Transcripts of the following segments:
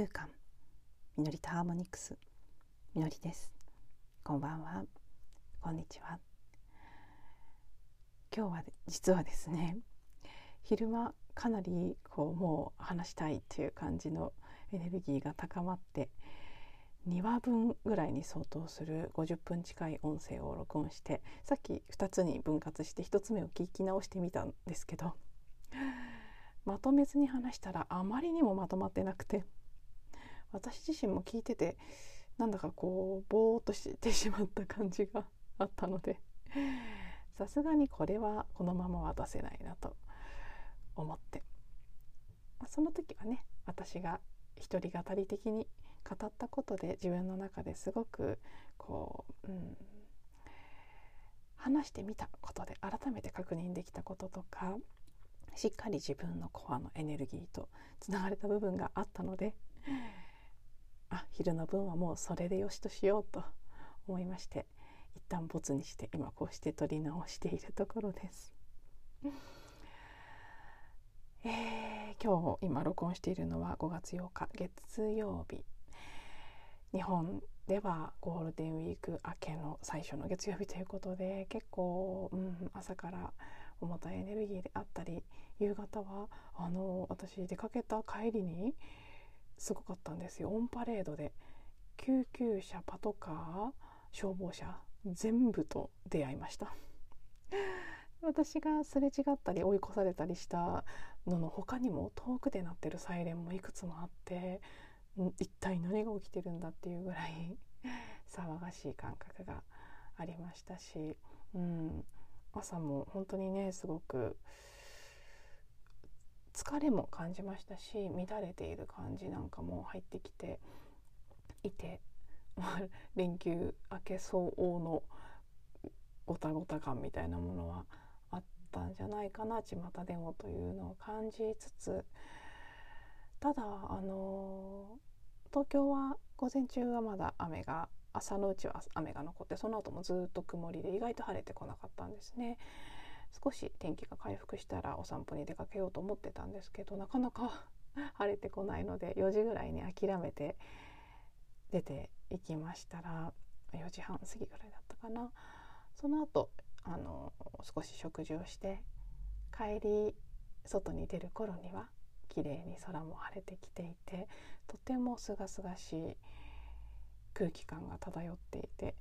空間。みのりとハーモニクス。みのりです。こんばんは。こんにちは。今日は実はですね昼間かなりこうもう話したいっていう感じのエネルギーが高まって2話分ぐらいに相当する50分近い音声を録音してさっき2つに分割して1つ目を聞き直してみたんですけどまとめずに話したらあまりにもまとまってなくて私自身も聞いててなんだかこうぼーっとしてしまった感じがあったので さすがにこれはこのままは出せないなと思って。まあその時はね私が一人語り的に語ったことで自分の中ですごくこう、うん、話してみたことで改めて確認できたこととかしっかり自分のコアのエネルギーとつながれた部分があったのであ昼の分はもうそれでよしとしようと思いまして一旦ボツにして今こうして撮り直しているところです。えー、今日今録音しているのは5月8日月曜日日本ではゴールデンウィーク明けの最初の月曜日ということで結構、うん、朝から重たいエネルギーであったり夕方はあの私出かけた帰りにすごかったんですよ。オンパレードで。救急車パトカー消防車全部と出会いました。私がすれ違ったり追い越されたりしたのの他にも遠くで鳴ってるサイレンもいくつもあって一体何が起きてるんだっていうぐらい 騒がしい感覚がありましたし、うん、朝も本当にねすごく疲れも感じましたし乱れている感じなんかも入ってきていて、連休明け相応のごたごた感みたいなものはあったんじゃないかな巷でもというのを感じつつただあの東京は午前中はまだ雨が朝のうちは雨が残ってその後もずっと曇りで意外と晴れてこなかったんですね。少し天気が回復したらお散歩に出かけようと思ってたんですけどなかなか 晴れてこないので4時ぐらいに諦めて出て行きましたら4時半過ぎぐらいだったかな。その後あの少し食事をして帰り外に出る頃には綺麗に空も晴れてきていてとても清々しい空気感が漂っていて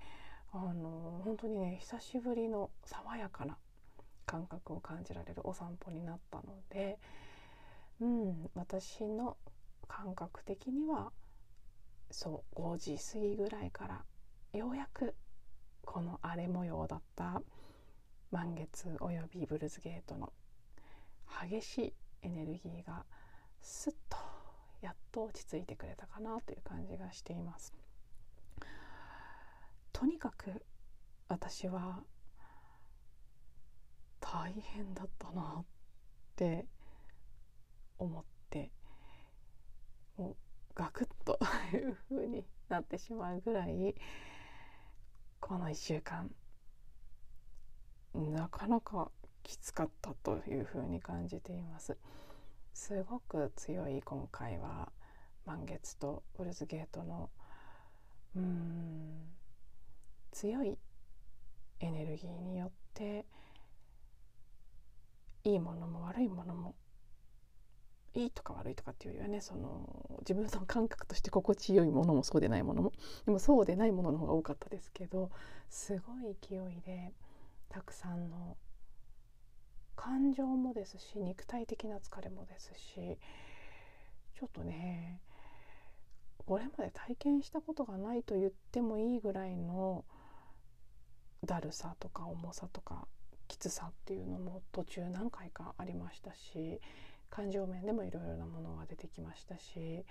あの本当にね久しぶりの爽やかな感覚を感じられるお散歩になったので、うん、私の感覚的にはそう5時過ぎぐらいからようやくこの荒れ模様だった満月およびブルーズゲートの激しいエネルギーがすっとやっと落ち着いてくれたかなという感じがしています。とにかく私は大変だったなって思ってもうガクッと いう風になってしまうぐらいこの1週間なかなかきつかったという風に感じています。すごく強い今回は満月とウルズゲートのうん強いエネルギーによっていいものも悪いものもいいとか悪いとかっていうよりはねその自分の感覚として心地よいものもそうでないものもでもそうでないものの方が多かったですけどすごい勢いでたくさんの感情もですし肉体的な疲れもですしちょっとねこれまで体験したことがないと言ってもいいぐらいのだるさとか重さとかきつさっていうのも途中何回かありましたし感情面でもいろいろなものが出てきましたし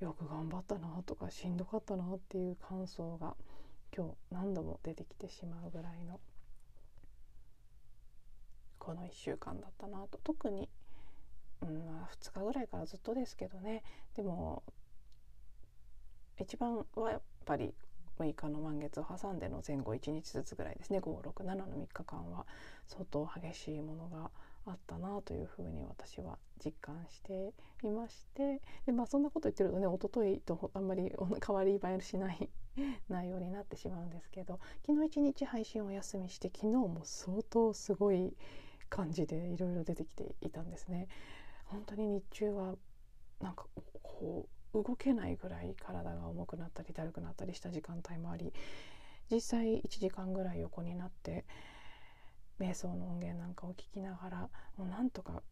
よく頑張ったなとかしんどかったなっていう感想が今日何度も出てきてしまうぐらいのこの1週間だったなと。特に、うんまあ、2日ぐらいからずっとですけどね。でも一番はやっぱり6日の満月を挟んでの前後1日ずつぐらいですね567の3日間は相当激しいものがあったなというふうに私は実感していましてで、まあ、そんなこと言ってるとね一昨日とあんまり変わり映えしない内容になってしまうんですけど昨日一日配信をお休みして昨日も相当すごい感じでいろいろ出てきていたんですね。本当に日中はなんかこ動けないぐらい体が重くなったりだるくなったりした時間帯もあり実際1時間ぐらい横になって瞑想の音源なんかを聞きながらもうなんとか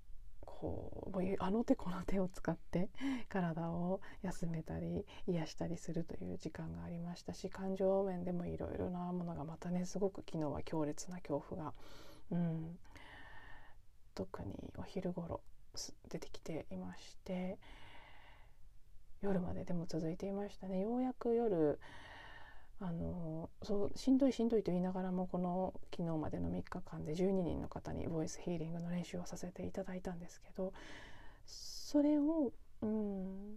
こうあの手この手を使って体を休めたり癒したりするという時間がありましたし感情面でもいろいろなものがまたねすごく昨日は強烈な恐怖が、うん、特にお昼頃出てきていまして夜まででも続いていましたね。ようやく夜あのそうしんどいしんどいと言いながらもこの昨日までの3日間で12人の方にボイスヒーリングの練習をさせていただいたんですけどそれを、うん、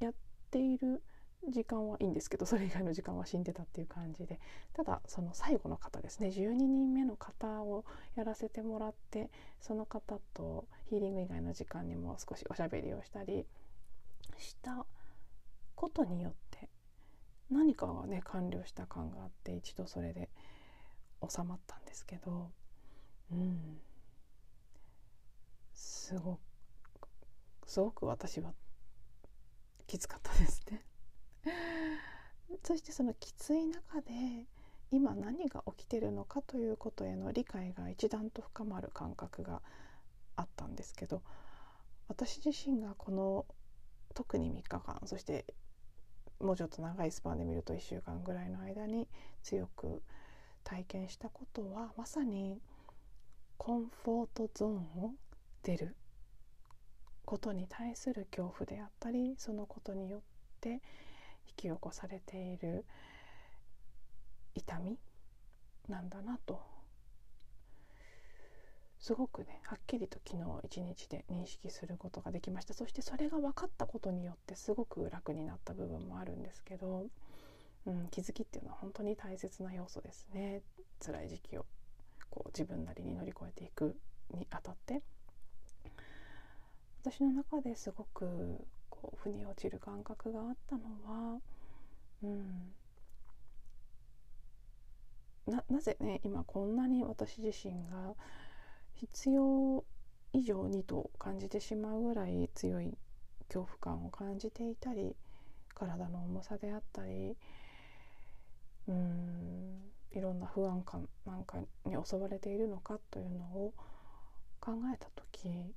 やっている時間はいいんですけどそれ以外の時間は死んでたっていう感じで。ただその最後の方ですね。12人目の方をやらせてもらってその方とヒーリング以外の時間にも少しおしゃべりをしたりしたことによって何かがね完了した感があって一度それで収まったんですけどうん。すごくすごく私はきつかったですね。そしてそのきつい中で今何が起きてるのかということへの理解が一段と深まる感覚があったんですけど私自身がこの特に3日間そしてもうちょっと長いスパンで見ると1週間ぐらいの間に強く体験したことはまさにコンフォートゾーンを出ることに対する恐怖であったりそのことによって引き起こされている痛みなんだなとすごくねはっきりと昨日一日で認識することができました。そしてそれが分かったことによってすごく楽になった部分もあるんですけど、うん、気づきっていうのは本当に大切な要素ですね。辛い時期をこう自分なりに乗り越えていくにあたって。私の中ですごくこう腑に落ちる感覚があったのは、うん、ななぜね今こんなに私自身が必要以上にと感じてしまうぐらい強い恐怖感を感じていたり体の重さであったりうんいろんな不安感なんかに襲われているのかというのを考えた時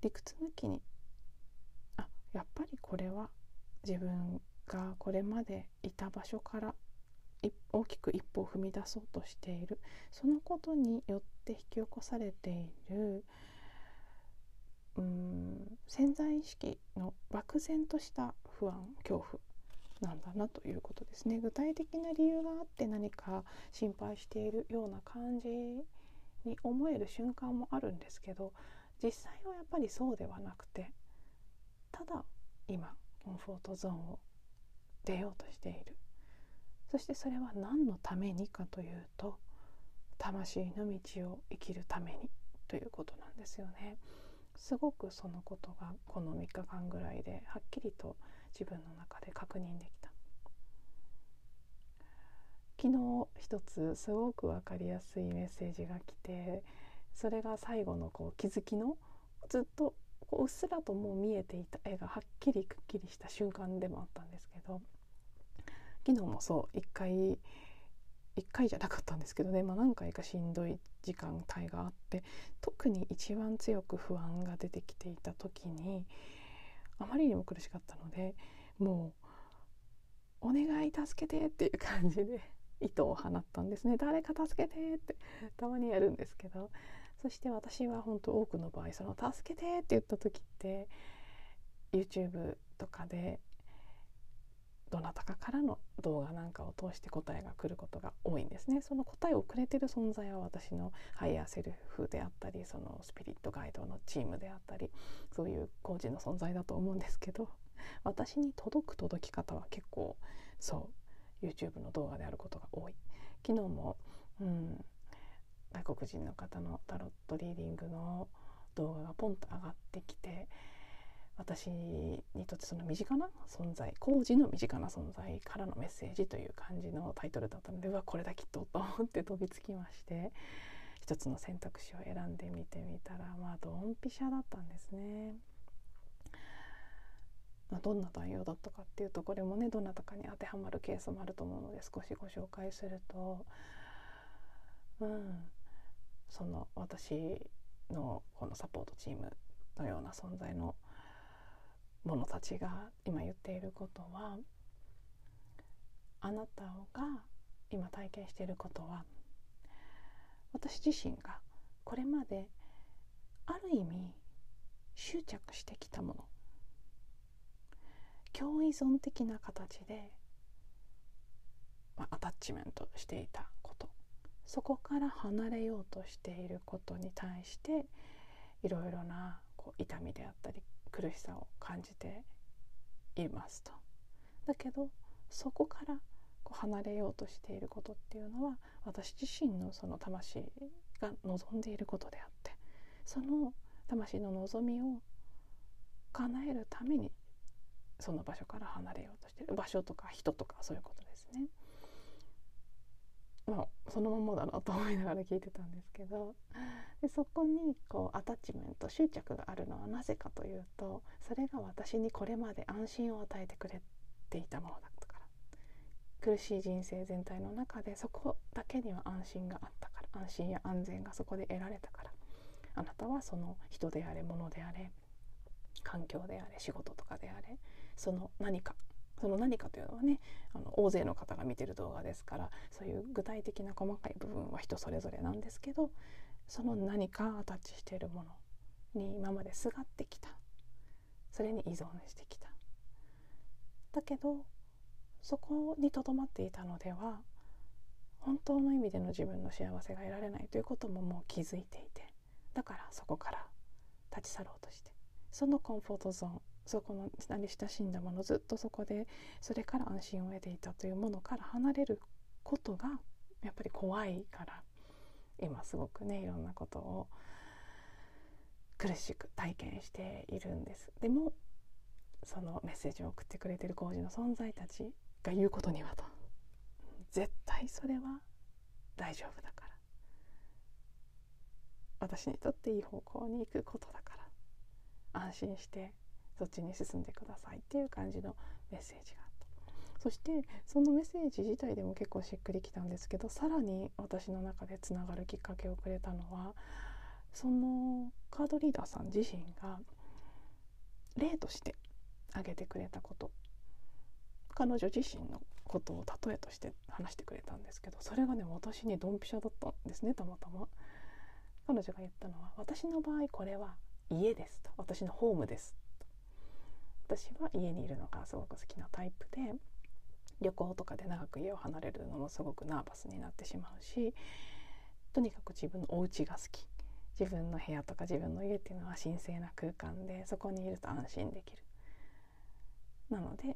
理屈抜きにあやっぱりこれは自分がこれまでいた場所から大きく一歩を踏み出そうとしている。そのことによって引き起こされているうん潜在意識の漠然とした不安恐怖なんだなということですね。具体的な理由があって何か心配しているような感じに思える瞬間もあるんですけど実際はやっぱりそうではなくてただ今コンフォートゾーンを出ようとしている。そしてそれは何のためにかというと魂の道を生きるためにということなんですよね。すごくそのことがこの3日間ぐらいではっきりと自分の中で確認できた。昨日一つすごく分かりやすいメッセージが来てそれが最後のこう気づきのずっとこううっすらともう見えていた絵がはっきりくっきりした瞬間でもあったんですけど昨日もそう1回1回じゃなかったんですけどね、まあ、何回かしんどい時間帯があって特に一番強く不安が出てきていた時にあまりにも苦しかったのでもう「お願い助けて」っていう感じで意図を放ったんですね。誰か助けてってたまにやるんですけど。そして私は本当多くの場合その「助けて」って言った時って YouTube とかでどなたかからの動画なんかを通して答えが来ることが多いんですね。その答えをくれてる存在は私のハイヤーセルフであったりそのスピリットガイドのチームであったりそういう工事の存在だと思うんですけど私に届く届き方は結構そう YouTube の動画であることが多い。昨日も、うん、外国人の方のタロットリーディングの動画がポンと上がってきて私にとってその身近な存在工事の身近な存在からのメッセージという感じのタイトルだったのでうわこれだきっとと思って飛びつきまして 一つの選択肢を選んでみてみたらまあドンピシャだったんですね。まあ、どんな対応だったかっていうとこれもねどなたかに当てはまるケースもあると思うので少しご紹介するとうんその私のこのサポートチームのような存在の者たちが今言っていることはあなたが今体験していることは私自身がこれまである意味執着してきたもの共依存的な形で、まあ、アタッチメントしていたこと。そこから離れようとしていることに対していろいろなこう痛みであったり苦しさを感じていますと。だけどそこからこう離れようとしていることっていうのは私自身のその魂が望んでいることであってその魂の望みを叶えるためにその場所から離れようとしてる場所とか人とかそういうことですね。まあ、そのままだなと思いながら聞いてたんですけど。でそこにこうアタッチメント執着があるのはなぜかというとそれが私にこれまで安心を与えてくれていたものだったから。苦しい人生全体の中でそこだけには安心があったから。安心や安全がそこで得られたから。あなたはその人であれ物であれ環境であれ仕事とかであれその何かその何かというのはねあの大勢の方が見てる動画ですからそういう具体的な細かい部分は人それぞれなんですけどその何かアタッチしているものに今まですがってきた。それに依存してきた。だけどそこにとどまっていたのでは本当の意味での自分の幸せが得られないということももう気づいていてだからそこから立ち去ろうとしてそのコンフォートゾーンそこの慣れ親しんだものずっとそこでそれから安心を得ていたというものから離れることがやっぱり怖いから今すごくねいろんなことを苦しく体験しているんです。でもそのメッセージを送ってくれてる工事の存在たちが言うことにはと。絶対それは大丈夫だから。私にとっていい方向に行くことだから。安心してそっちに進んでくださいっていう感じのメッセージがあった。そしてそのメッセージ自体でも結構しっくりきたんですけどさらに私の中でつながるきっかけをくれたのはそのカードリーダーさん自身が例として挙げてくれたこと。彼女自身のことを例えとして話してくれたんですけどそれがね私にドンピシャだったんですねたまたま。彼女が言ったのは「私の場合これは家です」と「私のホームです」私は家にいるのがすごく好きなタイプで旅行とかで長く家を離れるのもすごくナーバスになってしまうしとにかく自分のお家が好き。自分の部屋とか自分の家っていうのは神聖な空間でそこにいると安心できる。なので、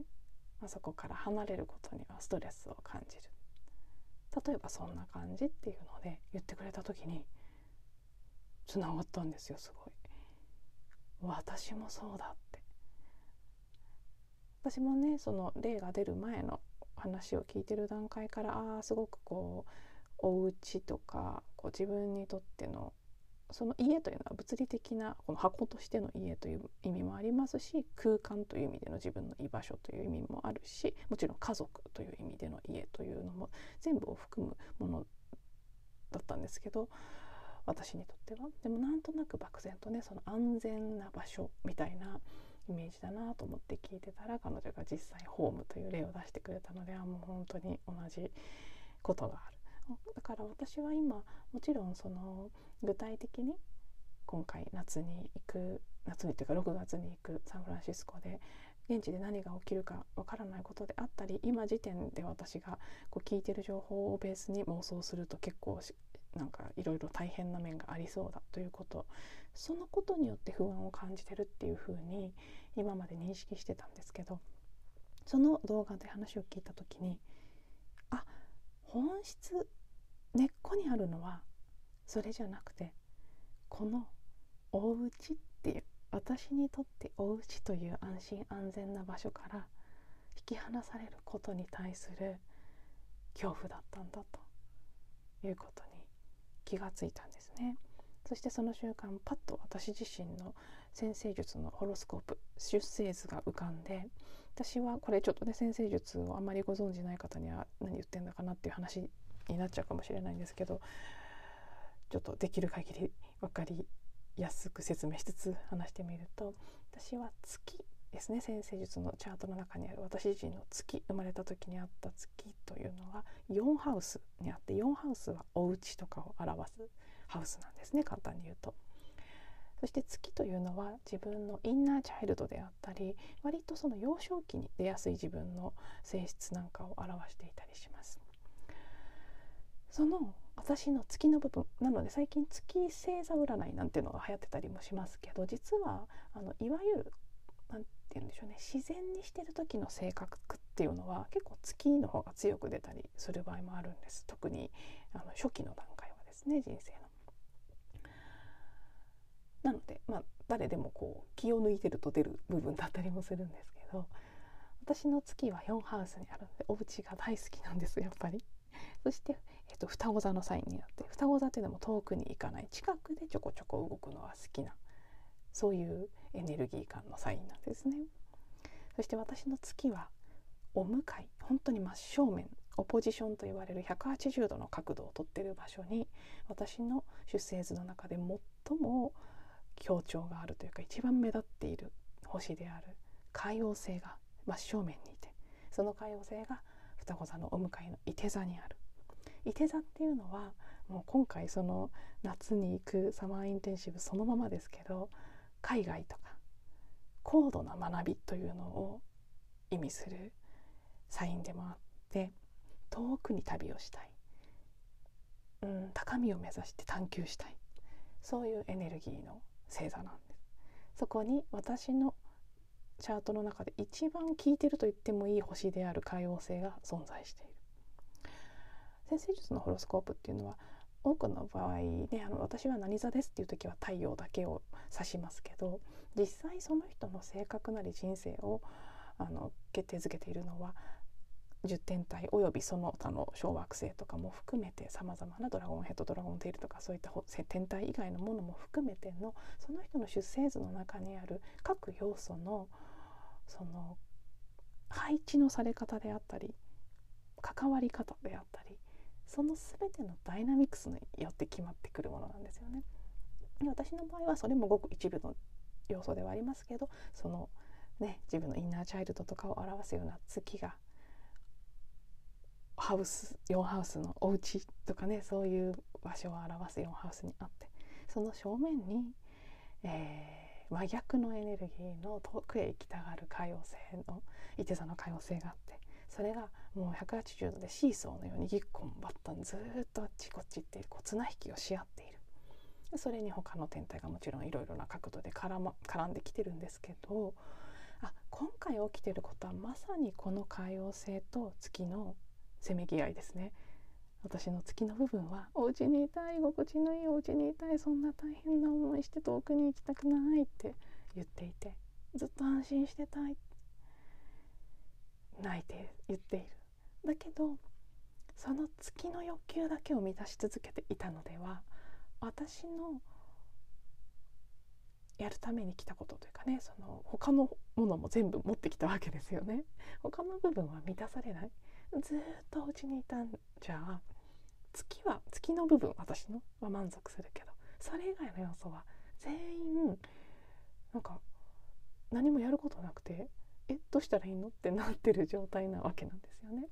まあ、そこから離れることにはストレスを感じる。例えばそんな感じっていうので言ってくれた時につながったんですよすごい。私もそうだって。私もねその例が出る前の話を聞いてる段階からああすごくこうお家とかこう自分にとってのその家というのは物理的なこの箱としての家という意味もありますし空間という意味での自分の居場所という意味もあるしもちろん家族という意味での家というのも全部を含むものだったんですけど私にとっては。でもなんとなく漠然とねその安全な場所みたいなイメージだなと思って聞いてたら彼女が実際ホームという例を出してくれたのであもう本当に同じことがある。だから私は今もちろんその具体的に今回夏に行く夏にというか6月に行くサンフランシスコで現地で何が起きるかわからないことであったり今時点で私がこう聞いてる情報をベースに妄想すると結構なんかいろいろ大変な面がありそうだということそのことによって不安を感じてるっていうふうに今まで認識してたんですけどその動画で話を聞いた時にあ本質根っこにあるのはそれじゃなくてこのお家っていう私にとってお家という安心安全な場所から引き離されることに対する恐怖だったんだということに気がついたんですね。そしてその瞬間パッと私自身の先生術のホロスコープ出生図が浮かんで私はこれちょっとね先生術をあまりご存じない方には何言ってんだかなっていう話になっちゃうかもしれないんですけどちょっとできる限り分かりやすく説明しつつ話してみると私は月ですね先生術のチャートの中にある私自身の月生まれた時にあった月というのは4ハウスにあって4ハウスはお家とかを表すハウスなんですね簡単に言うと。そして月というのは自分のインナーチャイルドであったり割とその幼少期に出やすい自分の性質なんかを表していたりします。その私の月の部分なので最近月星座占いなんていうのが流行ってたりもしますけど実はあのいわゆる何て言うんでしょうね自然にしてる時の性格っていうのは結構月の方が強く出たりする場合もあるんです特にあの初期の段階はですね人生の。なので、まあ、誰でもこう気を抜いてると出る部分だったりもするんですけど私の月は4ハウスにあるのでお家が大好きなんですやっぱり。そして、えっと、双子座のサインになって双子座っていうのも遠くに行かない近くでちょこちょこ動くのが好きなそういうエネルギー感のサインなんですね。そして私の月はお向かい本当に真正面オポジションと言われる180度の角度をとっている場所に私の出生図の中で最も強調があるというか一番目立っている星である海王星が真正面にいてその海王星が双子座のお向かいの伊手座にある伊手座っていうのはもう今回その夏に行くサマーインテンシブそのままですけど海外とか高度な学びというのを意味するサインでもあって遠くに旅をしたい、うん、高みを目指して探求したい。そういうエネルギーの星座なんです。そこに私のチャートの中で一番効いてると言ってもいい星である海王星が存在している。先生術のホロスコープっていうのは多くの場合ねあの私は何座ですっていう時は太陽だけを指しますけど実際その人の性格なり人生をあの決定づけているのは10天体およびその他の小惑星とかも含めてさまざまなドラゴンヘッドドラゴンテールとかそういった天体以外のものも含めてのその人の出生図の中にある各要素のその配置のされ方であったり関わり方であったりその全てのダイナミクスによって決まってくるものなんですよね。私の場合はそれもごく一部の要素ではありますけどそのね自分のインナーチャイルドとかを表すような月がハウス4ハウスのお家とかねそういう場所を表す4ハウスにあってその正面に、えー、真逆のエネルギーの遠くへ行きたがる海王星のいて座の海王星があってそれがもう180度でシーソーのようにぎっこんばったんずっとあっちこっちってこう綱引きをし合っている。それに他の天体がもちろんいろいろな角度で絡,、ま、絡んできてるんですけどあ今回起きてることはまさにこの海王星と月のせめぎ合いですね。私の月の部分はお家にいたい心地のいいお家にいたいそんな大変な思いして遠くに行きたくないって言っていてずっと安心してたいっ泣いて言っている。だけどその月の欲求だけを満たし続けていたのでは私のやるために来たことというかねその他のものも全部持ってきたわけですよね。他の部分は満たされない。ずっとお家にいたんじゃあ月は月の部分私のは満足するけどそれ以外の要素は全員なんか何もやることなくてどうしたらいいのってなってる状態なわけなんですよね。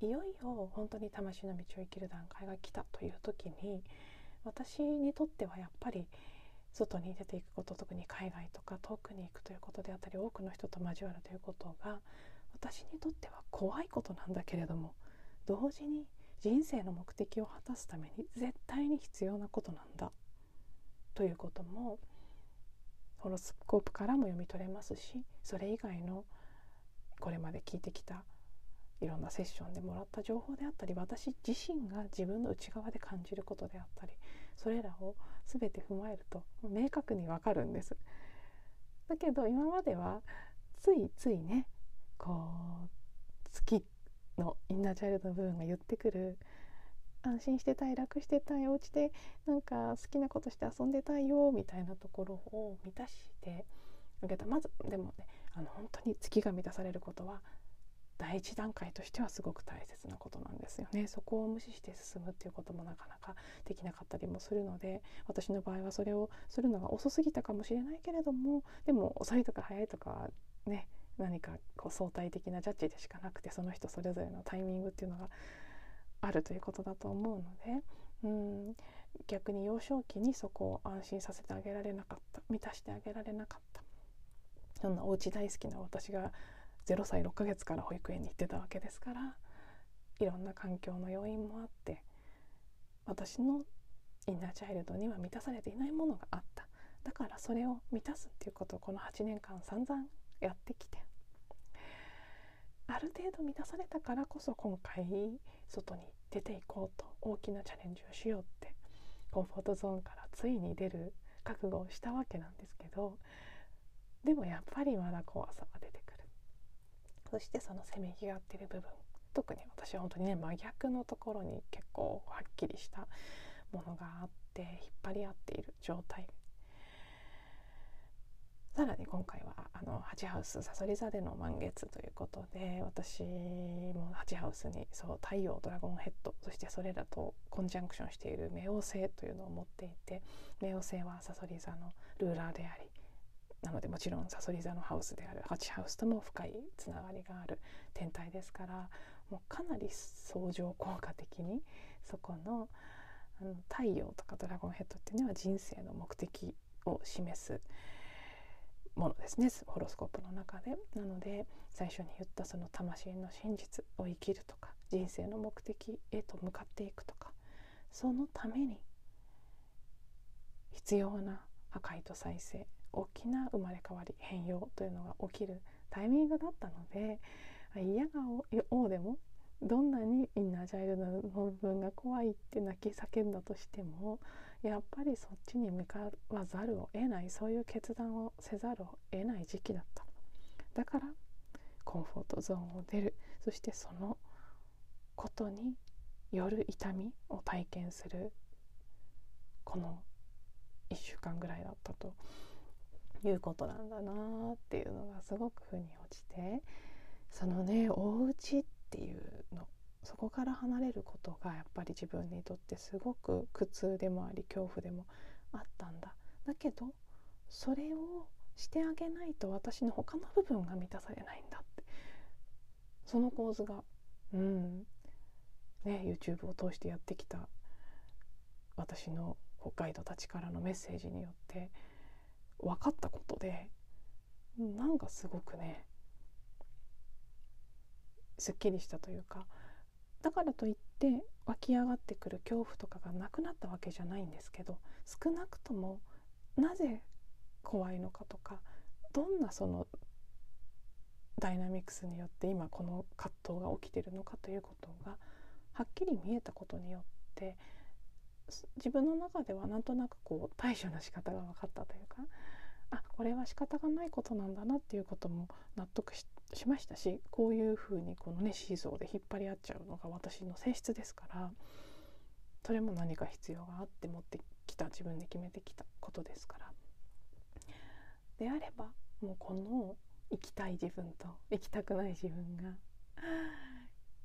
いよいよ本当に魂の道を生きる段階が来たという時に私にとってはやっぱり外に出ていくこと特に海外とか遠くに行くということであったり多くの人と交わるということが私にとっては怖いことなんだけれども同時に人生の目的を果たすために絶対に必要なことなんだということもホロスコープからも読み取れますしそれ以外のこれまで聞いてきたいろんなセッションでもらった情報であったり私自身が自分の内側で感じることであったりそれらを全て踏まえると明確にわかるんです。だけど今まではついついねこう月のインナーチャイルドの部分が言ってくる安心してたい楽してたいお家でなんか好きなことして遊んでたいよみたいなところを満たしてあげた。まずでもねあの本当に月が満たされることは第一段階としてはすごく大切なことなんですよね。そこを無視して進むっていうこともなかなかできなかったりもするので私の場合はそれをするのが遅すぎたかもしれないけれどもでも遅いとか早いとかね何かこう相対的なジャッジでしかなくてその人それぞれのタイミングっていうのがあるということだと思うのでうん逆に幼少期にそこを安心させてあげられなかった満たしてあげられなかった。そんなお家大好きな私が0歳6ヶ月から保育園に行ってたわけですからいろんな環境の要因もあって私のインナーチャイルドには満たされていないものがあった。だからそれを満たすっていうことをこの8年間散々やってきてある程度満たされたからこそ今回外に出ていこうと大きなチャレンジをしようってコンフォートゾーンからついに出る覚悟をしたわけなんですけどでもやっぱりまだ怖さが出てくる。そしてそのせめぎ合ってる部分特に私は本当にね真逆のところに結構はっきりしたものがあって引っ張り合っている状態。さらに今回はあのハチハウスさそり座での満月ということで私もハチハウスにそう太陽ドラゴンヘッドそしてそれらとコンジャンクションしている冥王星というのを持っていて冥王星はさそり座のルーラーでありなのでもちろんさそり座のハウスであるハチハウスとも深いつながりがある天体ですからもうかなり相乗効果的にそこのあの太陽とかドラゴンヘッドっていうのは人生の目的を示すものですね。ホロスコープの中で。なので最初に言ったその魂の真実を生きるとか人生の目的へと向かっていくとかそのために必要な破壊と再生大きな生まれ変わり変容というのが起きるタイミングだったので嫌がおうでもどんなにインナーチャイルの部分が怖いって泣き叫んだとしてもやっぱりそっちに向かわざるを得ないそういう決断をせざるを得ない時期だった。だからコンフォートゾーンを出る。そしてそのことによる痛みを体験する。この1週間ぐらいだったということなんだなっていうのがすごく腑に落ちてそのねお家っていうのそこから離れることがやっぱり自分にとってすごく苦痛でもあり恐怖でもあったんだ。だけどそれをしてあげないと私の他の部分が満たされないんだって。その構図がうんね YouTube を通してやってきた私のガイドたちからのメッセージによって分かったことでなんかすごくねすっきりしたというかだからといって湧き上がってくる恐怖とかがなくなったわけじゃないんですけど少なくともなぜ怖いのかとかどんなそのダイナミクスによって今この葛藤が起きてるのかということがはっきり見えたことによって自分の中ではなんとなくこう対処の仕方が分かったというかあこれは仕方がないことなんだなっていうことも納得しましたしこういうふうにこのねシーソーで引っ張り合っちゃうのが私の性質ですからそれも何か必要があって持ってきた自分で決めてきたことですから。であればもうこの生きたい自分と生きたくない自分が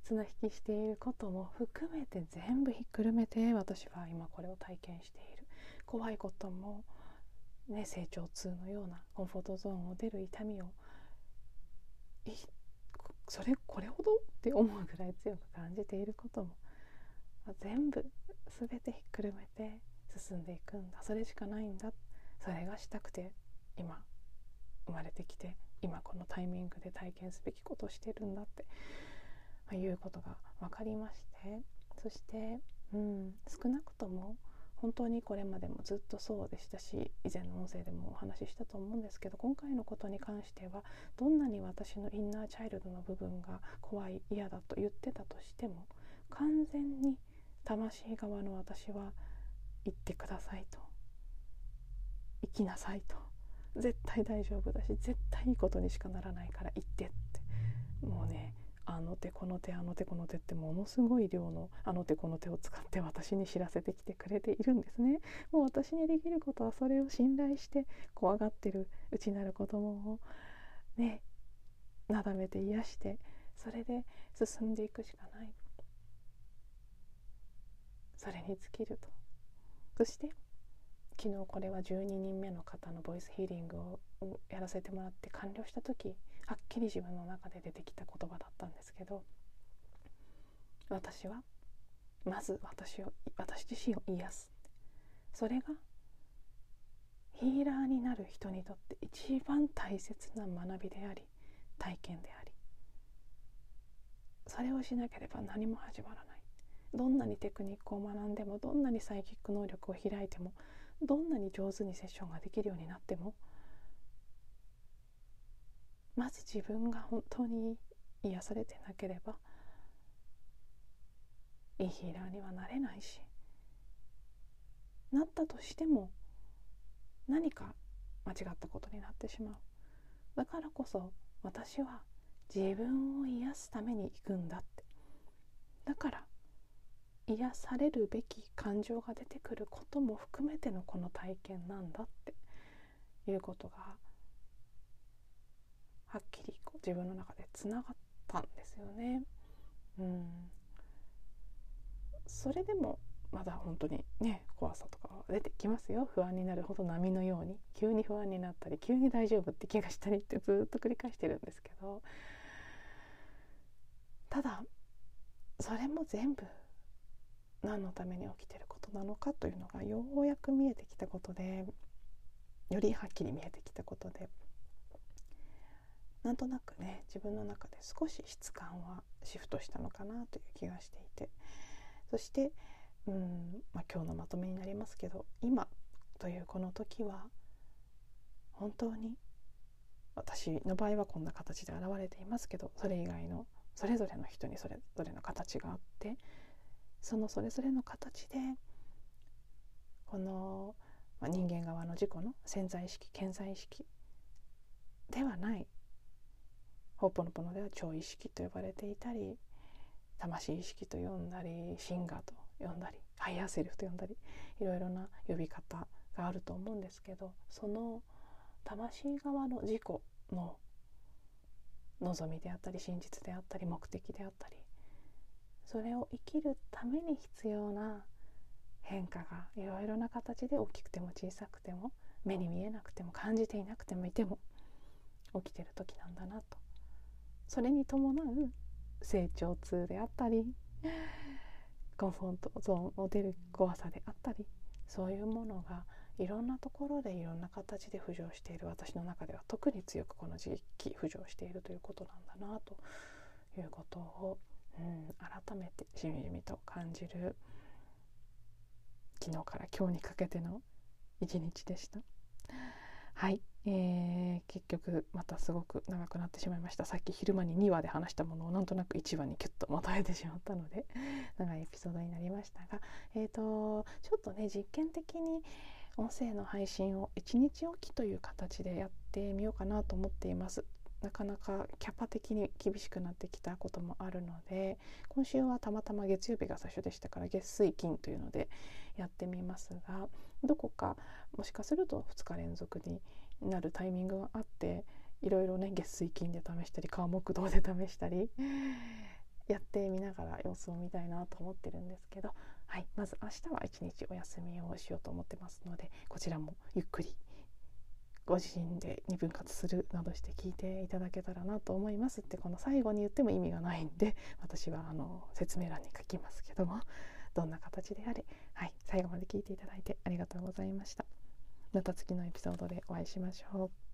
綱引きしていることも含めて全部ひっくるめて私は今これを体験している。怖いことも、ね、成長痛のようなコンフォートゾーンを出る痛みをそれこれほど？って思うぐらい強く感じていることも、まあ、全部全てひっくるめて進んでいくんだ。それしかないんだ。それがしたくて今生まれてきて今このタイミングで体験すべきことをしてるんだって、まあ、いうことが分かりまして。そして、うん、少なくとも本当にこれまでもずっとそうでしたし以前の音声でもお話ししたと思うんですけど今回のことに関してはどんなに私のインナーチャイルドの部分が怖い嫌だと言ってたとしても完全に魂側の私は言ってくださいと。生きなさいと。絶対大丈夫だし絶対いいことにしかならないから行ってって。もうねあの手この手あの手この手ってものすごい量のあの手この手を使って私に知らせてきてくれているんですね。もう私にできることはそれを信頼して怖がってる内なる子供をねなだめて癒してそれで進んでいくしかないそれに尽きるとそして昨日これは12人目の方のボイスヒーリングをやらせてもらって完了した時はっきり自分の中で出てきた言葉だったんですけど私はまず私を私自身を癒す。それがヒーラーになる人にとって一番大切な学びであり体験であり。それをしなければ何も始まらない。どんなにテクニックを学んでもどんなにサイキック能力を開いてもどんなに上手にセッションができるようになってもまず自分が本当に癒されてなければいいヒーラーにはなれないしなったとしても何か間違ったことになってしまう。だからこそ私は自分を癒すために行くんだって。だから癒されるべき感情が出てくることも含めてのこの体験なんだっていうことがはっきりこう自分の中でつながったんですよね。うん、それでもまだ本当にね怖さとか出てきますよ。不安になるほど波のように。急に不安になったり急に大丈夫って気がしたりってずっと繰り返してるんですけど。ただそれも全部何のために起きてることなのかというのがようやく見えてきたことでよりはっきり見えてきたことでなんとなくね自分の中で少し質感はシフトしたのかなという気がしていて。そしてうん、まあ、今日のまとめになりますけど今というこの時は本当に私の場合はこんな形で現れていますけどそれ以外のそれぞれの人にそれぞれの形があってそのそれぞれの形でこの、まあ、人間側の自己の潜在意識潜在意識ではないホポノポノでは超意識と呼ばれていたり魂意識と呼んだりシンガーと呼んだりハイヤーセルフと呼んだりいろいろな呼び方があると思うんですけどその魂側の自己の望みであったり真実であったり目的であったりそれを生きるために必要な変化がいろいろな形で大きくても小さくても目に見えなくても感じていなくてもいても起きてる時なんだなとそれに伴う成長痛であったりコンフォートゾーンを出る怖さであったりそういうものがいろんなところでいろんな形で浮上している私の中では特に強くこの時期浮上しているということなんだなということをうん、改めてしみじみと感じる昨日から今日にかけての一日でした。はい、えー、結局またすごく長くなってしまいました。さっき昼間に2話で話したものをなんとなく1話にキュッとまとめてしまったので 長いエピソードになりましたが、えーと、ちょっとね実験的に音声の配信を1日おきという形でやってみようかなと思っています。なかなかキャパ的に厳しくなってきたこともあるので今週はたまたま月曜日が最初でしたから月水金というのでやってみますがどこかもしかすると2日連続になるタイミングがあっていろいろね月水金で試したり川木道で試したり やってみながら様子を見たいなと思ってるんですけど、はい、まず明日は一日お休みをしようと思ってますのでこちらもゆっくりご自身で2分割するなどして聞いていただけたらなと思います。ってこの最後に言っても意味がないんで私はあの説明欄に書きますけどもどんな形であれ、はい、最後まで聞いていただいてありがとうございました。また次のエピソードでお会いしましょう。